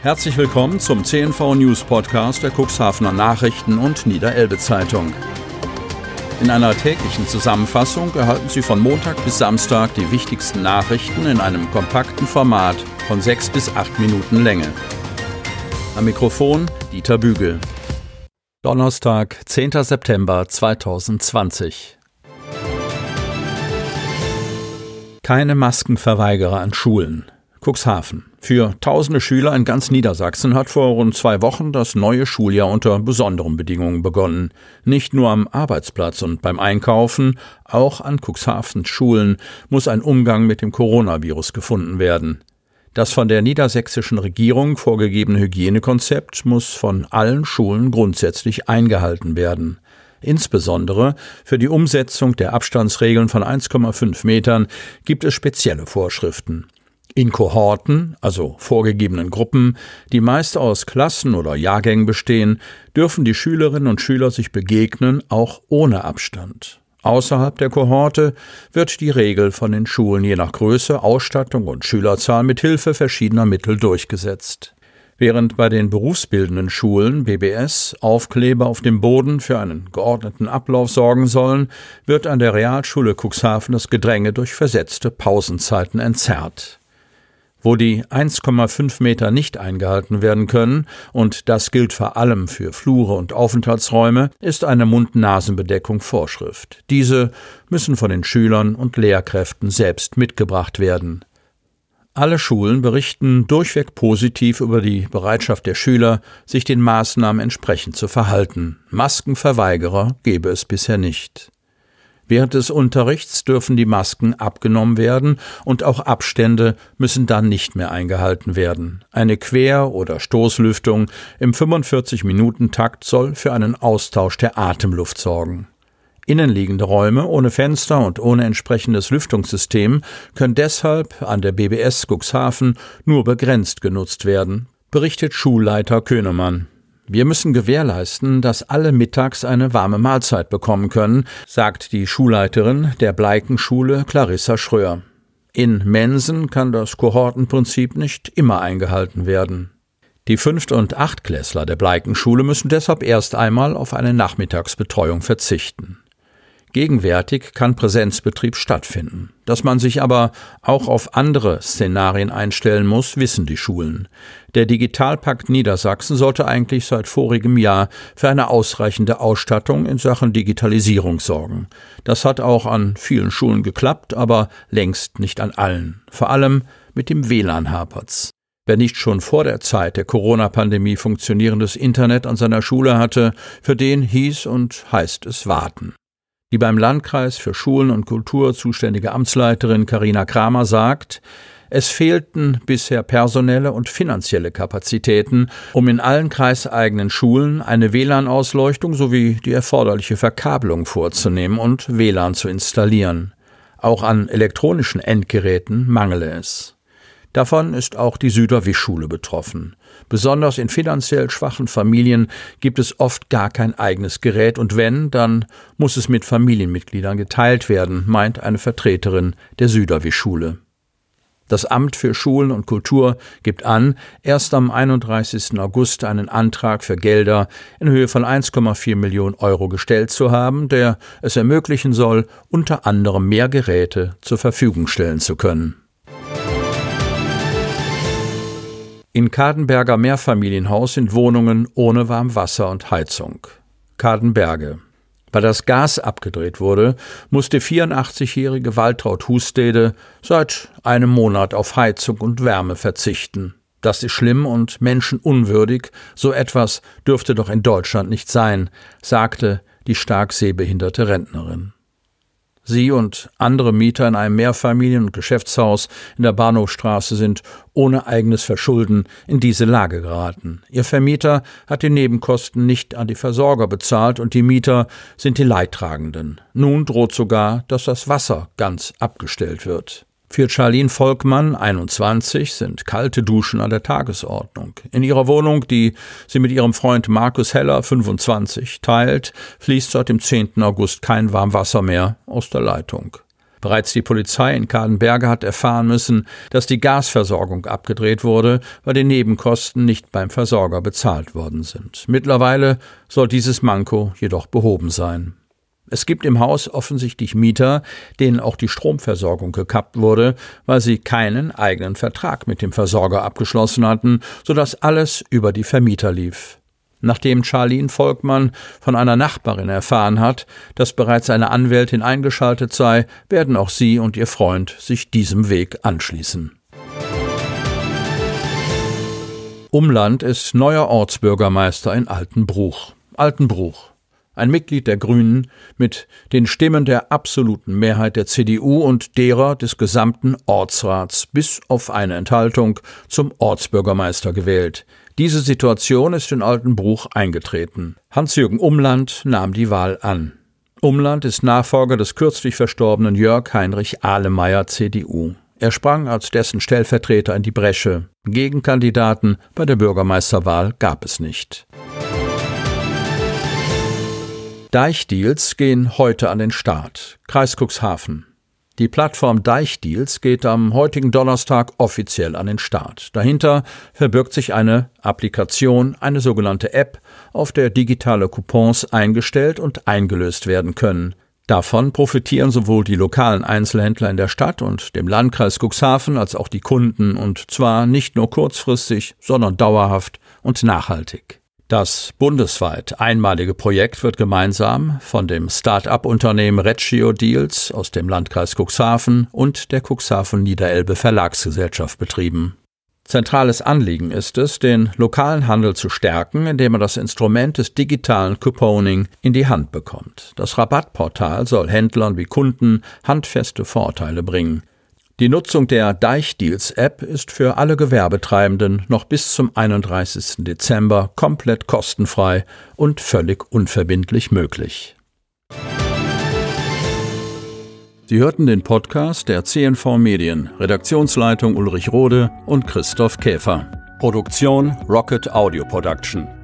Herzlich willkommen zum CNV News Podcast der Cuxhavener Nachrichten und Niederelbe Zeitung. In einer täglichen Zusammenfassung erhalten Sie von Montag bis Samstag die wichtigsten Nachrichten in einem kompakten Format von sechs bis acht Minuten Länge. Am Mikrofon Dieter Bügel. Donnerstag, 10. September 2020. Keine Maskenverweigerer an Schulen. Cuxhaven. Für tausende Schüler in ganz Niedersachsen hat vor rund zwei Wochen das neue Schuljahr unter besonderen Bedingungen begonnen. Nicht nur am Arbeitsplatz und beim Einkaufen, auch an Cuxhavens Schulen muss ein Umgang mit dem Coronavirus gefunden werden. Das von der niedersächsischen Regierung vorgegebene Hygienekonzept muss von allen Schulen grundsätzlich eingehalten werden. Insbesondere für die Umsetzung der Abstandsregeln von 1,5 Metern gibt es spezielle Vorschriften. In Kohorten, also vorgegebenen Gruppen, die meist aus Klassen oder Jahrgängen bestehen, dürfen die Schülerinnen und Schüler sich begegnen, auch ohne Abstand. Außerhalb der Kohorte wird die Regel von den Schulen je nach Größe, Ausstattung und Schülerzahl mit Hilfe verschiedener Mittel durchgesetzt. Während bei den berufsbildenden Schulen BBS Aufkleber auf dem Boden für einen geordneten Ablauf sorgen sollen, wird an der Realschule Cuxhaven das Gedränge durch versetzte Pausenzeiten entzerrt wo die 1,5 Meter nicht eingehalten werden können, und das gilt vor allem für Flure und Aufenthaltsräume, ist eine Mund-Nasen-Bedeckung Vorschrift. Diese müssen von den Schülern und Lehrkräften selbst mitgebracht werden. Alle Schulen berichten durchweg positiv über die Bereitschaft der Schüler, sich den Maßnahmen entsprechend zu verhalten. Maskenverweigerer gebe es bisher nicht. Während des Unterrichts dürfen die Masken abgenommen werden und auch Abstände müssen dann nicht mehr eingehalten werden. Eine Quer- oder Stoßlüftung im 45-Minuten-Takt soll für einen Austausch der Atemluft sorgen. Innenliegende Räume ohne Fenster und ohne entsprechendes Lüftungssystem können deshalb an der BBS Cuxhaven nur begrenzt genutzt werden, berichtet Schulleiter Könemann. Wir müssen gewährleisten, dass alle mittags eine warme Mahlzeit bekommen können, sagt die Schulleiterin der Bleikenschule Clarissa Schröer. In Mensen kann das Kohortenprinzip nicht immer eingehalten werden. Die Fünft- und Achtklässler der Bleikenschule müssen deshalb erst einmal auf eine Nachmittagsbetreuung verzichten. Gegenwärtig kann Präsenzbetrieb stattfinden. Dass man sich aber auch auf andere Szenarien einstellen muss, wissen die Schulen. Der Digitalpakt Niedersachsen sollte eigentlich seit vorigem Jahr für eine ausreichende Ausstattung in Sachen Digitalisierung sorgen. Das hat auch an vielen Schulen geklappt, aber längst nicht an allen. Vor allem mit dem WLAN hapert's. Wer nicht schon vor der Zeit der Corona-Pandemie funktionierendes Internet an seiner Schule hatte, für den hieß und heißt es warten. Die beim Landkreis für Schulen und Kultur zuständige Amtsleiterin Karina Kramer sagt, es fehlten bisher personelle und finanzielle Kapazitäten, um in allen kreiseigenen Schulen eine WLAN-Ausleuchtung sowie die erforderliche Verkabelung vorzunehmen und WLAN zu installieren. Auch an elektronischen Endgeräten mangele es. Davon ist auch die Süderwischschule betroffen. Besonders in finanziell schwachen Familien gibt es oft gar kein eigenes Gerät und wenn, dann muss es mit Familienmitgliedern geteilt werden, meint eine Vertreterin der Süderwischschule. Das Amt für Schulen und Kultur gibt an, erst am 31. August einen Antrag für Gelder in Höhe von 1,4 Millionen Euro gestellt zu haben, der es ermöglichen soll, unter anderem mehr Geräte zur Verfügung stellen zu können. In Kadenberger Mehrfamilienhaus sind Wohnungen ohne Warmwasser und Heizung. Kadenberge. Weil das Gas abgedreht wurde, musste 84-jährige Waltraud Hustede seit einem Monat auf Heizung und Wärme verzichten. Das ist schlimm und menschenunwürdig, so etwas dürfte doch in Deutschland nicht sein, sagte die stark sehbehinderte Rentnerin. Sie und andere Mieter in einem Mehrfamilien- und Geschäftshaus in der Bahnhofstraße sind ohne eigenes Verschulden in diese Lage geraten. Ihr Vermieter hat die Nebenkosten nicht an die Versorger bezahlt und die Mieter sind die Leidtragenden. Nun droht sogar, dass das Wasser ganz abgestellt wird. Für Charlene Volkmann, 21, sind kalte Duschen an der Tagesordnung. In ihrer Wohnung, die sie mit ihrem Freund Markus Heller, 25, teilt, fließt seit dem 10. August kein Warmwasser mehr aus der Leitung. Bereits die Polizei in Kadenberge hat erfahren müssen, dass die Gasversorgung abgedreht wurde, weil die Nebenkosten nicht beim Versorger bezahlt worden sind. Mittlerweile soll dieses Manko jedoch behoben sein. Es gibt im Haus offensichtlich Mieter, denen auch die Stromversorgung gekappt wurde, weil sie keinen eigenen Vertrag mit dem Versorger abgeschlossen hatten, sodass alles über die Vermieter lief. Nachdem Charlene Volkmann von einer Nachbarin erfahren hat, dass bereits eine Anwältin eingeschaltet sei, werden auch sie und ihr Freund sich diesem Weg anschließen. Umland ist neuer Ortsbürgermeister in Altenbruch. Altenbruch. Ein Mitglied der Grünen mit den Stimmen der absoluten Mehrheit der CDU und derer des gesamten Ortsrats bis auf eine Enthaltung zum Ortsbürgermeister gewählt. Diese Situation ist in Altenbruch eingetreten. Hans-Jürgen Umland nahm die Wahl an. Umland ist Nachfolger des kürzlich verstorbenen Jörg Heinrich Ahlemeyer CDU. Er sprang als dessen Stellvertreter in die Bresche. Gegenkandidaten bei der Bürgermeisterwahl gab es nicht. Deichdeals gehen heute an den Start. Kreis Cuxhaven. Die Plattform Deichdeals geht am heutigen Donnerstag offiziell an den Start. Dahinter verbirgt sich eine Applikation, eine sogenannte App, auf der digitale Coupons eingestellt und eingelöst werden können. Davon profitieren sowohl die lokalen Einzelhändler in der Stadt und dem Landkreis Cuxhaven als auch die Kunden und zwar nicht nur kurzfristig, sondern dauerhaft und nachhaltig. Das bundesweit einmalige Projekt wird gemeinsam von dem Start-up-Unternehmen Reggio Deals aus dem Landkreis Cuxhaven und der Cuxhaven Niederelbe Verlagsgesellschaft betrieben. Zentrales Anliegen ist es, den lokalen Handel zu stärken, indem er das Instrument des digitalen Couponing in die Hand bekommt. Das Rabattportal soll Händlern wie Kunden handfeste Vorteile bringen. Die Nutzung der Deichdeals-App ist für alle Gewerbetreibenden noch bis zum 31. Dezember komplett kostenfrei und völlig unverbindlich möglich. Sie hörten den Podcast der CNV Medien, Redaktionsleitung Ulrich Rode und Christoph Käfer. Produktion Rocket Audio Production.